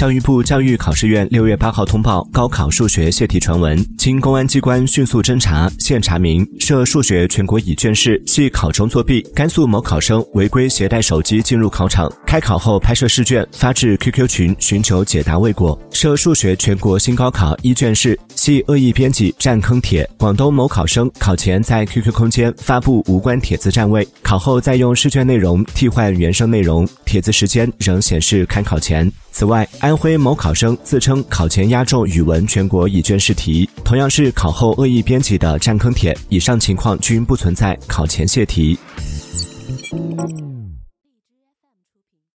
教育部教育考试院六月八号通报高考数学泄题传闻，经公安机关迅速侦查，现查明涉数学全国乙卷试系考中作弊，甘肃某考生违规携带手机进入考场，开考后拍摄试卷发至 QQ 群寻求解答未果；涉数学全国新高考一卷试系恶意编辑占坑帖，广东某考生考前在 QQ 空间发布无关帖子占位，考后再用试卷内容替换原生内容，帖子时间仍显示开考前。此外，安徽某考生自称考前押中语文全国乙卷试题，同样是考后恶意编辑的占坑帖，以上情况均不存在考前泄题。